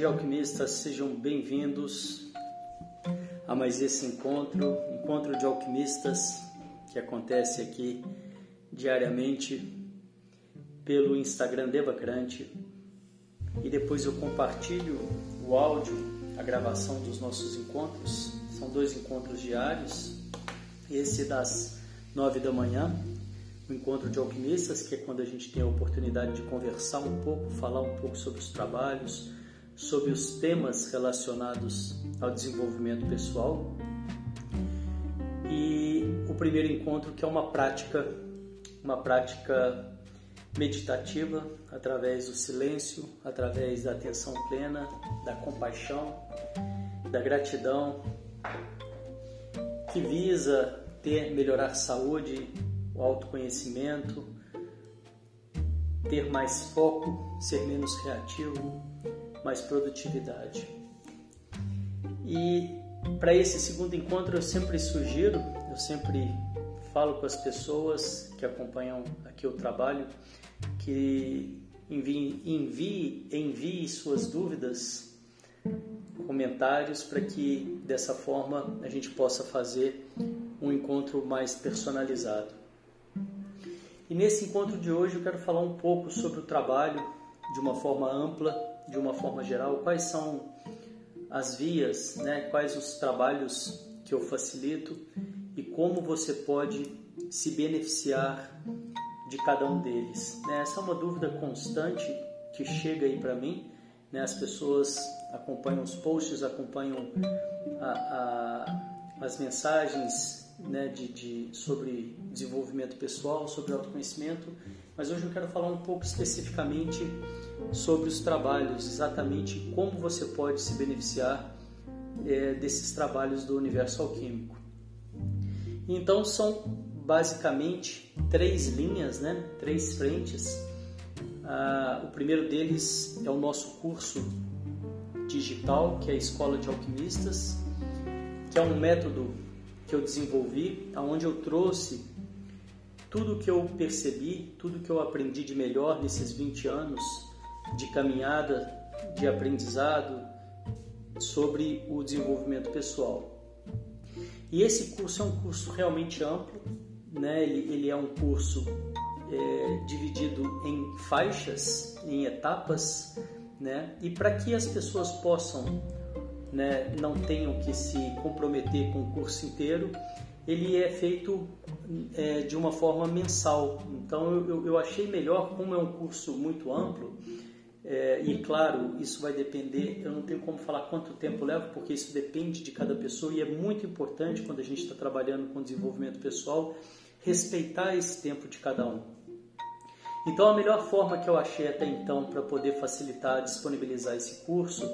dia, alquimistas, sejam bem-vindos a mais esse encontro, encontro de alquimistas que acontece aqui diariamente pelo Instagram Devacrante e depois eu compartilho o áudio, a gravação dos nossos encontros. São dois encontros diários, esse das nove da manhã o encontro de alquimistas, que é quando a gente tem a oportunidade de conversar um pouco, falar um pouco sobre os trabalhos, sobre os temas relacionados ao desenvolvimento pessoal. E o primeiro encontro que é uma prática, uma prática meditativa através do silêncio, através da atenção plena, da compaixão, da gratidão, que visa ter melhorar saúde, o autoconhecimento, ter mais foco, ser menos reativo, mais produtividade. E para esse segundo encontro eu sempre sugiro, eu sempre falo com as pessoas que acompanham aqui o trabalho que envie, envie, envie suas dúvidas, comentários para que dessa forma a gente possa fazer um encontro mais personalizado. E nesse encontro de hoje eu quero falar um pouco sobre o trabalho de uma forma ampla, de uma forma geral, quais são as vias, né? quais os trabalhos que eu facilito e como você pode se beneficiar de cada um deles. Né? Essa é uma dúvida constante que chega aí para mim. Né? As pessoas acompanham os posts, acompanham a, a, as mensagens né, de, de, sobre desenvolvimento pessoal, sobre autoconhecimento, mas hoje eu quero falar um pouco especificamente sobre os trabalhos, exatamente como você pode se beneficiar é, desses trabalhos do universo alquímico. Então são basicamente três linhas, né, três frentes. Ah, o primeiro deles é o nosso curso digital, que é a Escola de Alquimistas, que é um método que eu desenvolvi, aonde eu trouxe tudo que eu percebi, tudo que eu aprendi de melhor nesses 20 anos de caminhada, de aprendizado sobre o desenvolvimento pessoal. E esse curso é um curso realmente amplo, né? ele, ele é um curso é, dividido em faixas, em etapas, né? e para que as pessoas possam né, não tenham que se comprometer com o curso inteiro, ele é feito é, de uma forma mensal. Então eu, eu, achei melhor, como é um curso muito amplo, é, e claro, isso vai depender, eu não tenho como falar quanto tempo leva, porque isso depende de cada pessoa e é muito importante quando a gente está trabalhando com desenvolvimento pessoal, respeitar esse tempo de cada um. Então a melhor forma que eu achei até então para poder facilitar, disponibilizar esse curso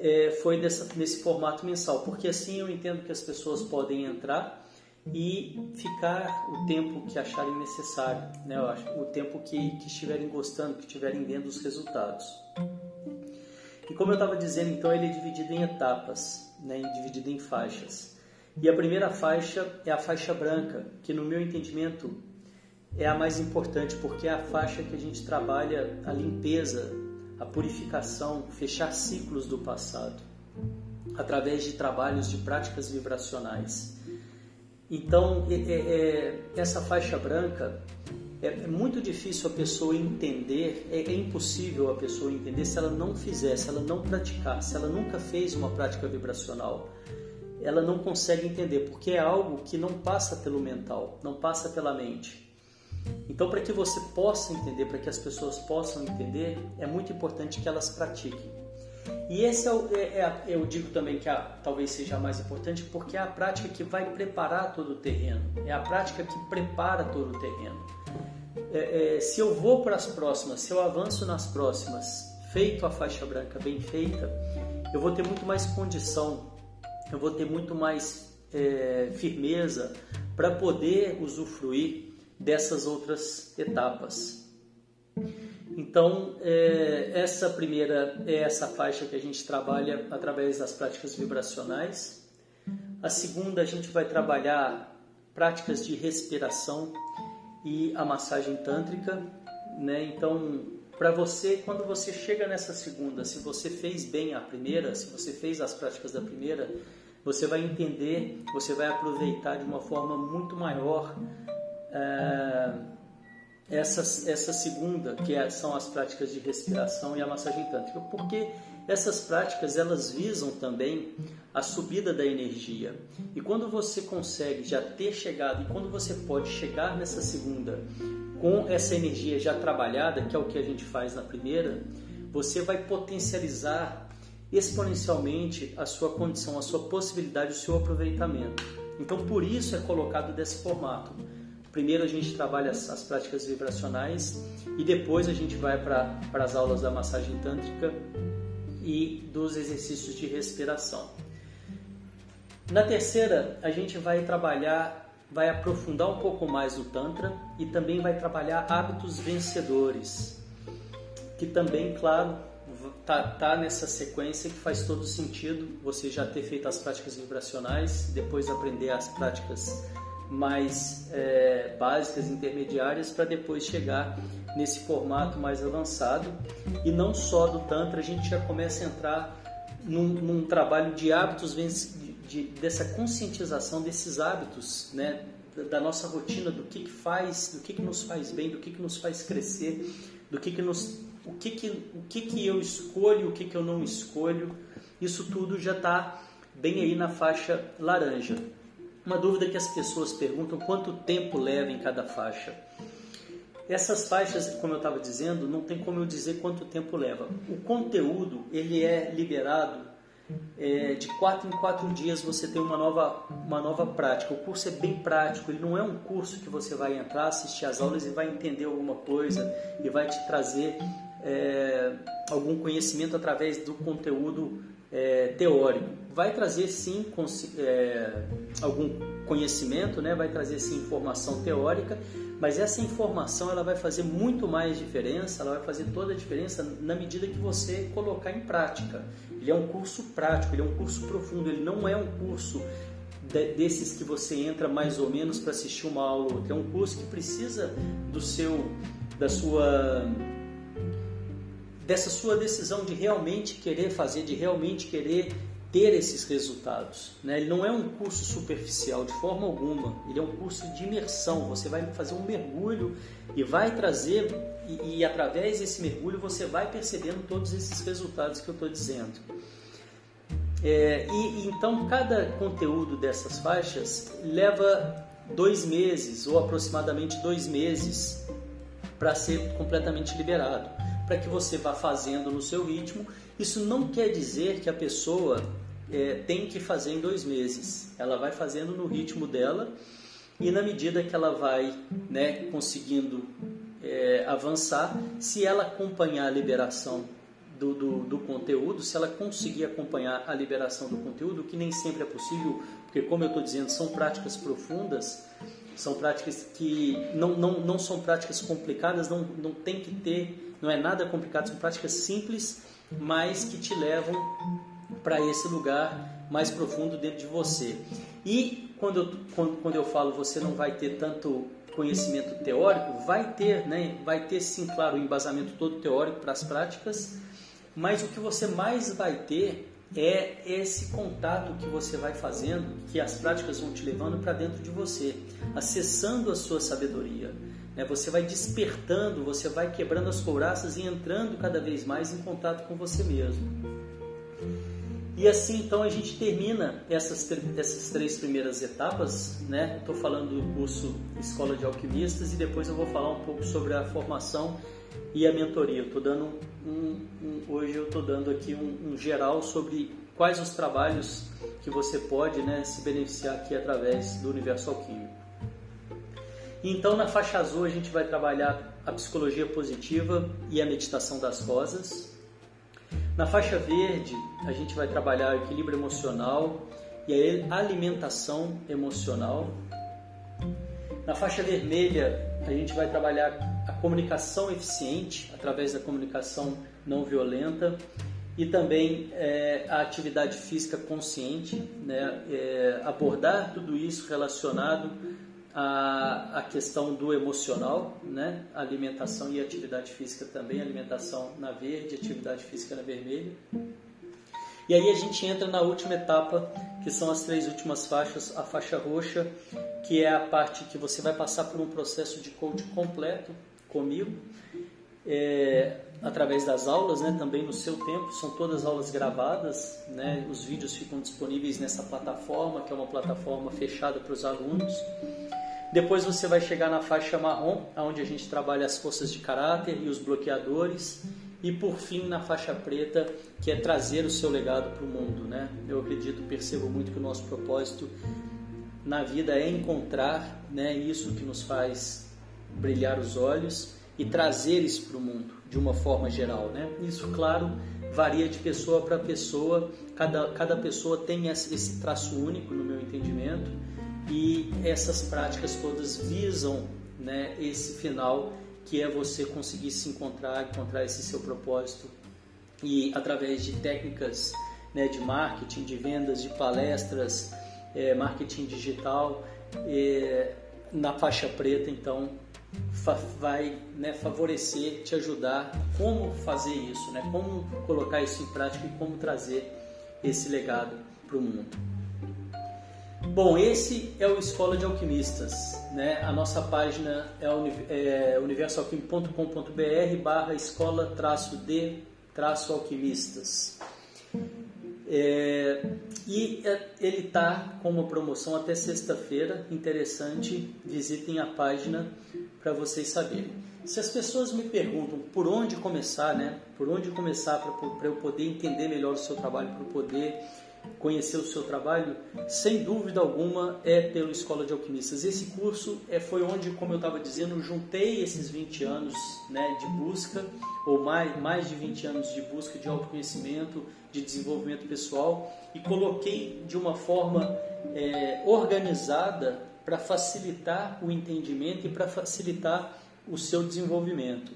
é, foi dessa, nesse formato mensal, porque assim eu entendo que as pessoas podem entrar e ficar o tempo que acharem necessário, né? Eu acho, o tempo que, que estiverem gostando, que estiverem vendo os resultados. E como eu estava dizendo, então ele é dividido em etapas, né? dividido em faixas. E a primeira faixa é a faixa branca, que no meu entendimento é a mais importante, porque é a faixa que a gente trabalha a limpeza a purificação, fechar ciclos do passado, através de trabalhos de práticas vibracionais. Então, é, é, é essa faixa branca é, é, muito difícil a pessoa entender, é, é, impossível a pessoa entender se ela não fizer, se ela não praticar, se ela nunca fez uma prática vibracional. Ela não consegue entender, porque é algo que não passa pelo mental, não passa pela mente. Então, para que você possa entender, para que as pessoas possam entender, é muito importante que elas pratiquem. E esse é, o, é, é eu digo também que a, talvez seja a mais importante, porque é a prática que vai preparar todo o terreno, é a prática que prepara todo o terreno. É, é, se eu vou para as próximas, se eu avanço nas próximas, feito a faixa branca bem feita, eu vou ter muito mais condição, eu vou ter muito mais é, firmeza para poder usufruir dessas outras etapas. Então, é, essa primeira é essa faixa que a gente trabalha através das práticas vibracionais. A segunda, a gente vai trabalhar práticas de respiração e a massagem tântrica. Né? Então, para você, quando você chega nessa segunda, se você fez bem a primeira, se você fez as práticas da primeira, você vai entender, você vai aproveitar de uma forma muito maior é, essa, essa segunda, que é, são as práticas de respiração e a massagem tântrica, porque essas práticas elas visam também a subida da energia. E quando você consegue já ter chegado, e quando você pode chegar nessa segunda com essa energia já trabalhada, que é o que a gente faz na primeira, você vai potencializar exponencialmente a sua condição, a sua possibilidade, o seu aproveitamento. Então, por isso é colocado desse formato. Primeiro a gente trabalha as, as práticas vibracionais e depois a gente vai para as aulas da massagem tântrica e dos exercícios de respiração. Na terceira, a gente vai trabalhar, vai aprofundar um pouco mais o Tantra e também vai trabalhar hábitos vencedores, que também, claro, tá, tá nessa sequência que faz todo sentido você já ter feito as práticas vibracionais, depois aprender as práticas mais é, básicas, intermediárias, para depois chegar nesse formato mais avançado. E não só do Tantra, a gente já começa a entrar num, num trabalho de hábitos, de, de, dessa conscientização desses hábitos, né? da nossa rotina, do que, que faz, do que, que nos faz bem, do que, que nos faz crescer, do que, que nos, o que, que, o que, que eu escolho, o que, que eu não escolho. Isso tudo já está bem aí na faixa laranja. Uma dúvida que as pessoas perguntam: quanto tempo leva em cada faixa? Essas faixas, como eu estava dizendo, não tem como eu dizer quanto tempo leva. O conteúdo ele é liberado é, de quatro em quatro dias. Você tem uma nova uma nova prática. O curso é bem prático. Ele não é um curso que você vai entrar, assistir as aulas e vai entender alguma coisa e vai te trazer é, algum conhecimento através do conteúdo é, teórico. Vai trazer sim é, algum conhecimento, né? vai trazer sim informação teórica, mas essa informação ela vai fazer muito mais diferença, ela vai fazer toda a diferença na medida que você colocar em prática. Ele é um curso prático, ele é um curso profundo, ele não é um curso desses que você entra mais ou menos para assistir uma aula ou outra. É um curso que precisa do seu, da sua dessa sua decisão de realmente querer fazer, de realmente querer ter esses resultados. Né? Ele não é um curso superficial de forma alguma, ele é um curso de imersão. Você vai fazer um mergulho e vai trazer, e, e através desse mergulho você vai percebendo todos esses resultados que eu estou dizendo. É, e, então cada conteúdo dessas faixas leva dois meses ou aproximadamente dois meses para ser completamente liberado, para que você vá fazendo no seu ritmo isso não quer dizer que a pessoa é, tem que fazer em dois meses. Ela vai fazendo no ritmo dela e na medida que ela vai né, conseguindo é, avançar, se ela acompanhar a liberação do, do, do, conteúdo, se ela conseguir acompanhar a liberação do conteúdo, que nem sempre é possível, porque como eu estou dizendo, são práticas profundas, são práticas que não, não, não são práticas complicadas, não, não tem que ter, não é nada complicado, são práticas simples mas que te levam para esse lugar mais profundo dentro de você. E quando eu, quando, quando eu falo você não vai ter tanto conhecimento teórico, vai ter, né? Vai ter sim, claro, o embasamento todo teórico para as práticas, mas o que você mais vai ter é esse contato que você vai fazendo, que as práticas vão te levando para dentro de você, acessando a sua sabedoria. Né? Você vai despertando, você vai quebrando as couraças e entrando cada vez mais em contato com você mesmo. E assim então a gente termina essas, essas três primeiras etapas. Né? Estou falando do curso Escola de Alquimistas e depois eu vou falar um pouco sobre a formação e a mentoria. Eu dando um, um, hoje eu estou dando aqui um, um, geral sobre quais os trabalhos que você pode né, se beneficiar aqui através do universo alquímico. Então, na faixa azul, a gente vai trabalhar a psicologia positiva e a meditação das rosas. Na faixa verde, a gente vai trabalhar equilíbrio emocional e a alimentação emocional. Na faixa vermelha, a gente vai trabalhar a comunicação eficiente através da comunicação não violenta e também é, a atividade física consciente, né? É, abordar tudo isso relacionado a, a questão do emocional, né? alimentação e atividade física também, alimentação na verde, atividade física na vermelha. E aí a gente entra na última etapa, que são as três últimas faixas, a faixa roxa, que é a parte que você vai passar por um processo de coach completo comigo, é, através das aulas, né, também no seu tempo, são todas aulas gravadas, né, os vídeos ficam disponíveis nessa plataforma, que é uma plataforma fechada para os alunos. Depois você vai chegar na faixa marrom, onde a gente trabalha as forças de caráter e os bloqueadores e por fim na faixa preta, que é trazer o seu legado para o mundo, né? Eu acredito, percebo muito que o nosso propósito na vida é encontrar, né, isso que nos faz brilhar os olhos e trazer isso para o mundo de uma forma geral, né? Isso, claro, varia de pessoa para pessoa. Cada, cada pessoa tem esse traço único, no meu entendimento, e essas práticas todas visam, né, esse final que é você conseguir se encontrar, encontrar esse seu propósito e através de técnicas né, de marketing, de vendas, de palestras, é, marketing digital, é, na faixa preta, então vai né, favorecer, te ajudar como fazer isso, né, como colocar isso em prática e como trazer esse legado para o mundo. Bom, esse é o Escola de Alquimistas. Né? A nossa página é, é universoalquim.com.br barra escola traço de traço alquimistas. É, e é, ele está com uma promoção até sexta-feira, interessante, visitem a página para vocês saberem. Se as pessoas me perguntam por onde começar, né? Por onde começar para eu poder entender melhor o seu trabalho, para eu poder conhecer o seu trabalho, sem dúvida alguma é pelo Escola de Alquimistas. Esse curso é, foi onde, como eu estava dizendo, juntei esses 20 anos né, de busca, ou mais, mais de 20 anos de busca de autoconhecimento, de desenvolvimento pessoal, e coloquei de uma forma é, organizada para facilitar o entendimento e para facilitar o seu desenvolvimento.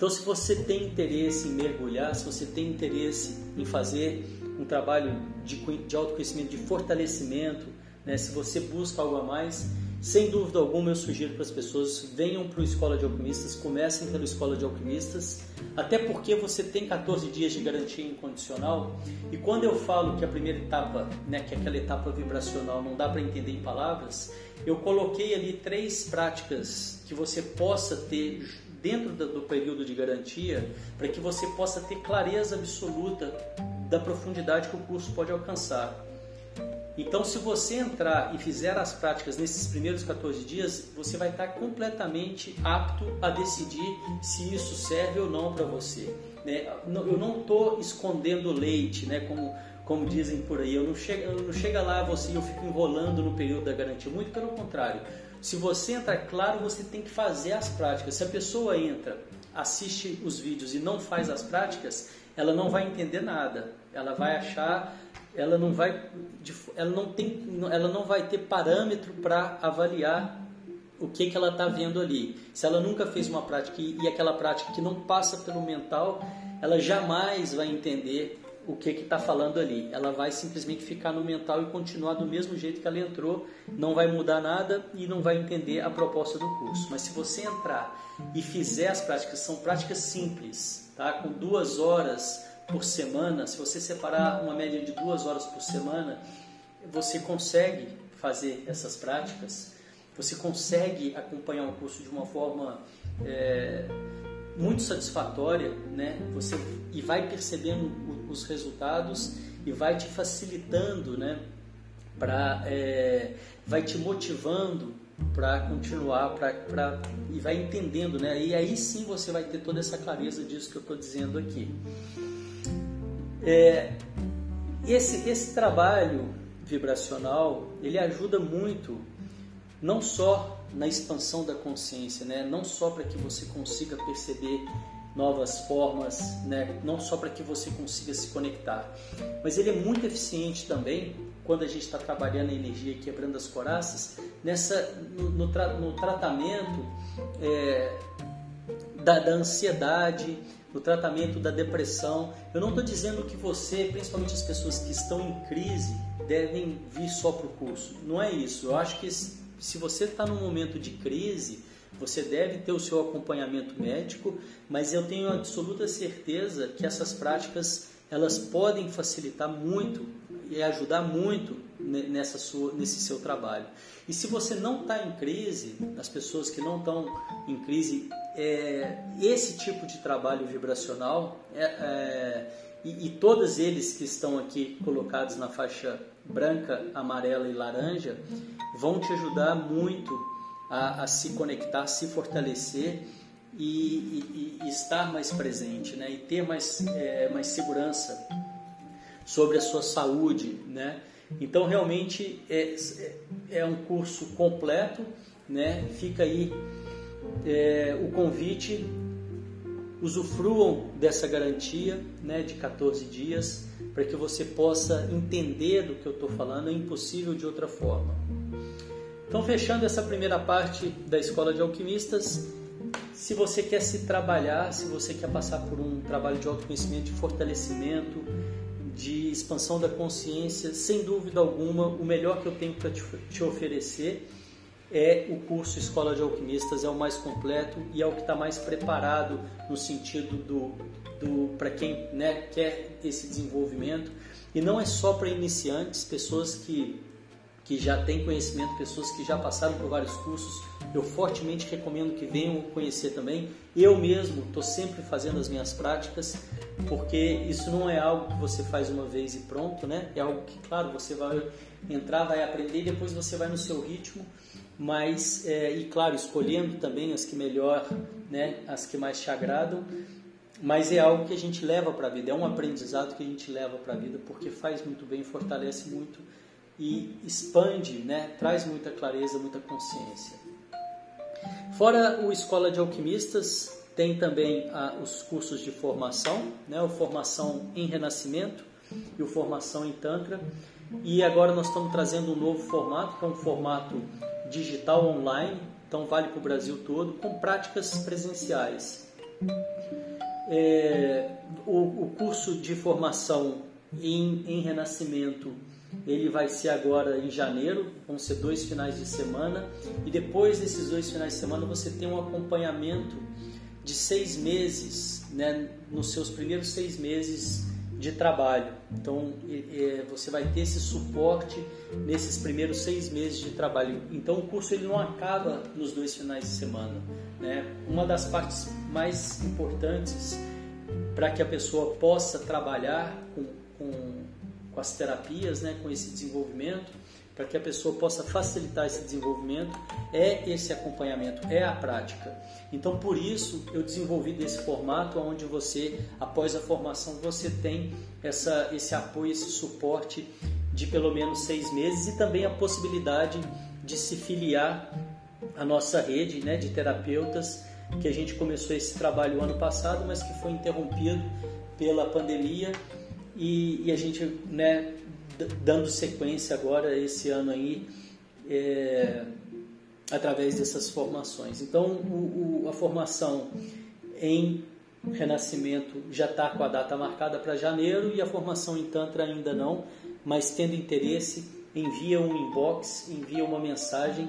Então, se você tem interesse em mergulhar, se você tem interesse em fazer um trabalho de, de autoconhecimento, de fortalecimento, né? se você busca algo a mais, sem dúvida alguma eu sugiro para as pessoas venham para o Escola de Alquimistas, comecem pela Escola de Alquimistas, até porque você tem 14 dias de garantia incondicional e quando eu falo que a primeira etapa, né, que é aquela etapa vibracional não dá para entender em palavras, eu coloquei ali três práticas que você possa ter dentro do período de garantia para que você possa ter clareza absoluta da profundidade que o curso pode alcançar. Então, se você entrar e fizer as práticas nesses primeiros 14 dias, você vai estar completamente apto a decidir se isso serve ou não para você. Né? Eu não estou escondendo leite, né? como, como dizem por aí. Eu não, chego, eu não chega lá você eu fico enrolando no período da garantia. Muito pelo contrário. Se você entrar, claro, você tem que fazer as práticas. Se a pessoa entra, assiste os vídeos e não faz as práticas, ela não vai entender nada. Ela vai achar, ela não vai, ela não tem, ela não vai ter parâmetro para avaliar o que, que ela está vendo ali. Se ela nunca fez uma prática e, e aquela prática que não passa pelo mental, ela jamais vai entender o que está falando ali. Ela vai simplesmente ficar no mental e continuar do mesmo jeito que ela entrou, não vai mudar nada e não vai entender a proposta do curso. Mas se você entrar e fizer as práticas, são práticas simples, tá? com duas horas por semana, se você separar uma média de duas horas por semana, você consegue fazer essas práticas, você consegue acompanhar o curso de uma forma é, muito satisfatória, né? Você e vai percebendo os resultados e vai te facilitando, né? Para é, vai te motivando para continuar, para e vai entendendo, né? E aí sim você vai ter toda essa clareza disso que eu estou dizendo aqui. É, esse, esse trabalho vibracional ele ajuda muito não só na expansão da consciência, né? não só para que você consiga perceber novas formas, né? não só para que você consiga se conectar, mas ele é muito eficiente também quando a gente está trabalhando a energia quebrando as coraças, nessa, no, no, tra, no tratamento é, da, da ansiedade, no tratamento da depressão. Eu não estou dizendo que você, principalmente as pessoas que estão em crise, devem vir só para o curso. Não é isso. Eu acho que se você está num momento de crise, você deve ter o seu acompanhamento médico, mas eu tenho absoluta certeza que essas práticas elas podem facilitar muito e ajudar muito nessa sua, nesse seu trabalho. E se você não está em crise, as pessoas que não estão em crise, é, esse tipo de trabalho vibracional é, é, e, e todos eles que estão aqui colocados na faixa branca, amarela e laranja vão te ajudar muito a, a se conectar, se fortalecer e, e, e, estar mais presente, né? E ter mais, é, mais segurança sobre a sua saúde, né? Então realmente é, é, é um curso completo, né? Fica aí é, o convite, usufruam dessa garantia, né? De 14 dias para que você possa entender do que eu estou falando, é impossível de outra forma. Então, fechando essa primeira parte da Escola de Alquimistas, se você quer se trabalhar, se você quer passar por um trabalho de autoconhecimento, de fortalecimento, de expansão da consciência, sem dúvida alguma, o melhor que eu tenho para te oferecer é o curso Escola de Alquimistas, é o mais completo e é o que está mais preparado no sentido do, do para quem né, quer esse desenvolvimento. E não é só para iniciantes, pessoas que que já têm conhecimento, pessoas que já passaram por vários cursos, eu fortemente recomendo que venham conhecer também. Eu mesmo estou sempre fazendo as minhas práticas, porque isso não é algo que você faz uma vez e pronto, né? É algo que, claro, você vai entrar, vai aprender e depois você vai no seu ritmo, mas, é, e claro, escolhendo também as que melhor, né? As que mais te agradam, mas é algo que a gente leva para a vida, é um aprendizado que a gente leva para a vida, porque faz muito bem, fortalece muito e expande, né? traz muita clareza, muita consciência. Fora o Escola de Alquimistas, tem também ah, os cursos de formação, né? o Formação em Renascimento e o Formação em Tantra. E agora nós estamos trazendo um novo formato, que é um formato digital online, então vale para o Brasil todo, com práticas presenciais. É, o, o curso de formação em, em renascimento ele vai ser agora em janeiro, vão ser dois finais de semana, e depois desses dois finais de semana você tem um acompanhamento de seis meses, né, nos seus primeiros seis meses de trabalho. Então é, você vai ter esse suporte nesses primeiros seis meses de trabalho. Então o curso ele não acaba nos dois finais de semana. Né? Uma das partes mais importantes para que a pessoa possa trabalhar com, com com as terapias, né, com esse desenvolvimento, para que a pessoa possa facilitar esse desenvolvimento, é esse acompanhamento, é a prática. Então, por isso, eu desenvolvi desse formato onde você, após a formação, você tem essa, esse apoio, esse suporte de pelo menos seis meses e também a possibilidade de se filiar à nossa rede né, de terapeutas, que a gente começou esse trabalho ano passado, mas que foi interrompido pela pandemia e, e a gente, né, dando sequência agora esse ano aí, é, através dessas formações. Então, o, o, a formação em Renascimento já está com a data marcada para janeiro e a formação em Tantra ainda não, mas tendo interesse, envia um inbox, envia uma mensagem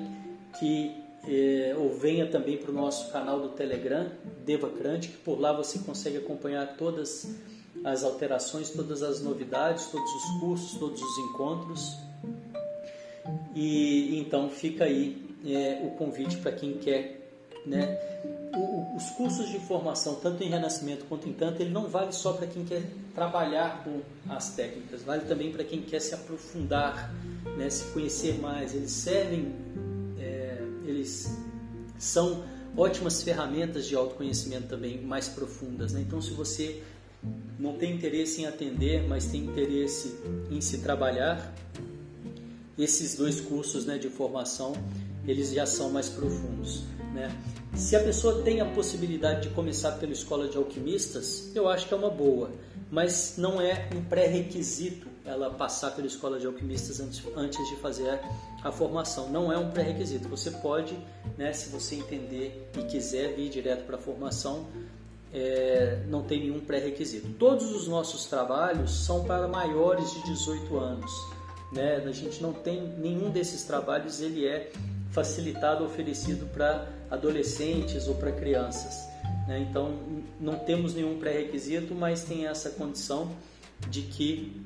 que é, ou venha também para o nosso canal do Telegram, Devacrante, que por lá você consegue acompanhar todas as alterações, todas as novidades, todos os cursos, todos os encontros. E então fica aí é, o convite para quem quer, né? O, os cursos de formação, tanto em Renascimento quanto em Tanto, ele não vale só para quem quer trabalhar com as técnicas, vale também para quem quer se aprofundar, né? se conhecer mais. Eles servem, é, eles são ótimas ferramentas de autoconhecimento também mais profundas. Né? Então, se você não tem interesse em atender, mas tem interesse em se trabalhar, esses dois cursos né, de formação eles já são mais profundos. Né? Se a pessoa tem a possibilidade de começar pela escola de alquimistas, eu acho que é uma boa, mas não é um pré-requisito ela passar pela escola de alquimistas antes, antes de fazer a formação. Não é um pré-requisito. Você pode, né, se você entender e quiser vir direto para a formação, é, não tem nenhum pré-requisito. Todos os nossos trabalhos são para maiores de 18 anos. Né? A gente não tem nenhum desses trabalhos, ele é facilitado oferecido para adolescentes ou para crianças. Né? Então, não temos nenhum pré-requisito, mas tem essa condição de que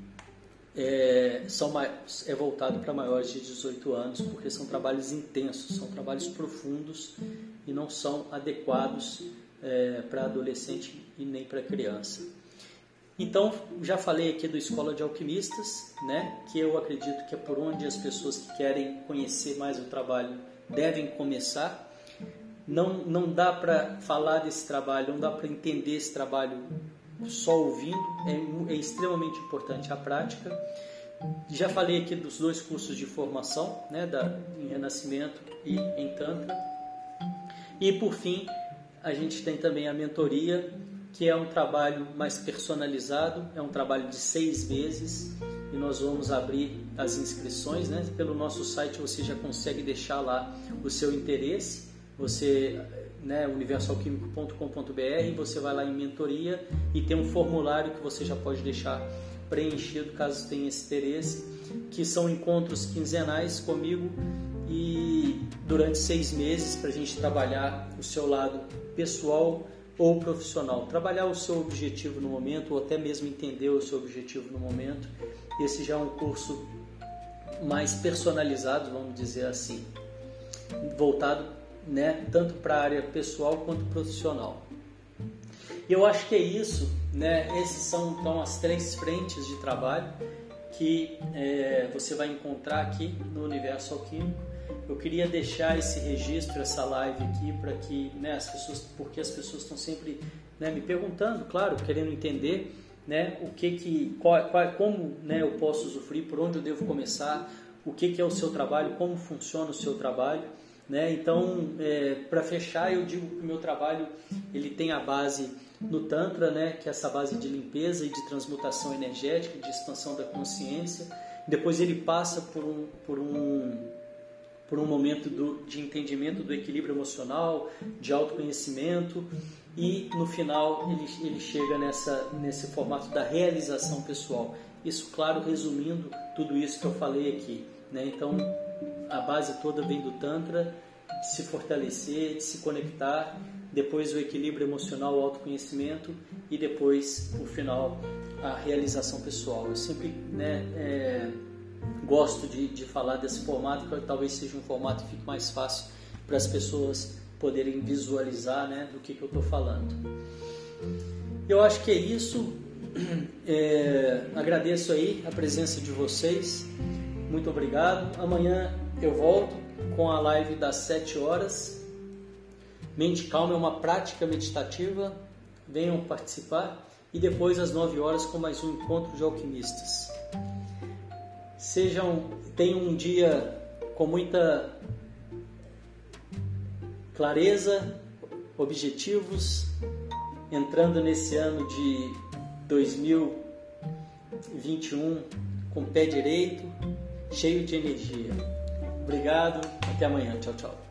é, são, é voltado para maiores de 18 anos, porque são trabalhos intensos, são trabalhos profundos e não são adequados é, para adolescente e nem para criança. Então, já falei aqui do Escola de Alquimistas, né, que eu acredito que é por onde as pessoas que querem conhecer mais o trabalho devem começar. Não, não dá para falar desse trabalho, não dá para entender esse trabalho só ouvindo, é, é extremamente importante a prática. Já falei aqui dos dois cursos de formação, né, da, em Renascimento e em Tantra. E por fim, a gente tem também a mentoria, que é um trabalho mais personalizado, é um trabalho de seis meses e nós vamos abrir as inscrições, né? Pelo nosso site você já consegue deixar lá o seu interesse, você, né, universalquímico.com.br, você vai lá em mentoria e tem um formulário que você já pode deixar preenchido caso tenha esse interesse, que são encontros quinzenais comigo e durante seis meses para a gente trabalhar o seu lado pessoal ou profissional. Trabalhar o seu objetivo no momento, ou até mesmo entender o seu objetivo no momento. Esse já é um curso mais personalizado, vamos dizer assim, voltado né, tanto para a área pessoal quanto profissional. E eu acho que é isso, né? Esses são então as três frentes de trabalho que é, você vai encontrar aqui no Universo Alquímico eu queria deixar esse registro, essa live aqui, para que né, as pessoas, porque as pessoas estão sempre né, me perguntando, claro, querendo entender né, o que que, qual, qual, como né, eu posso usufruir, por onde eu devo começar, o que, que é o seu trabalho, como funciona o seu trabalho. Né? Então, é, para fechar, eu digo que o meu trabalho ele tem a base no Tantra, né, que é essa base de limpeza e de transmutação energética, de expansão da consciência. Depois ele passa por um, por um por um momento do, de entendimento do equilíbrio emocional, de autoconhecimento e no final ele, ele chega nessa, nesse formato da realização pessoal. Isso, claro, resumindo tudo isso que eu falei aqui. Né? Então, a base toda vem do Tantra, de se fortalecer, de se conectar, depois o equilíbrio emocional, o autoconhecimento e depois, o final, a realização pessoal. Eu sempre né, é, gosto de, de falar desse formato, que talvez seja um formato que fique mais fácil para as pessoas poderem visualizar né, do que, que eu estou falando. Eu acho que é isso. É, agradeço aí a presença de vocês. Muito obrigado. Amanhã eu volto com a live das 7 horas. Mente calma é uma prática meditativa. Venham participar. E depois às 9 horas com mais um encontro de alquimistas. Sejam, tenham um dia com muita clareza, objetivos, entrando nesse ano de 2021 com pé direito, cheio de energia. Obrigado, até amanhã. Tchau, tchau.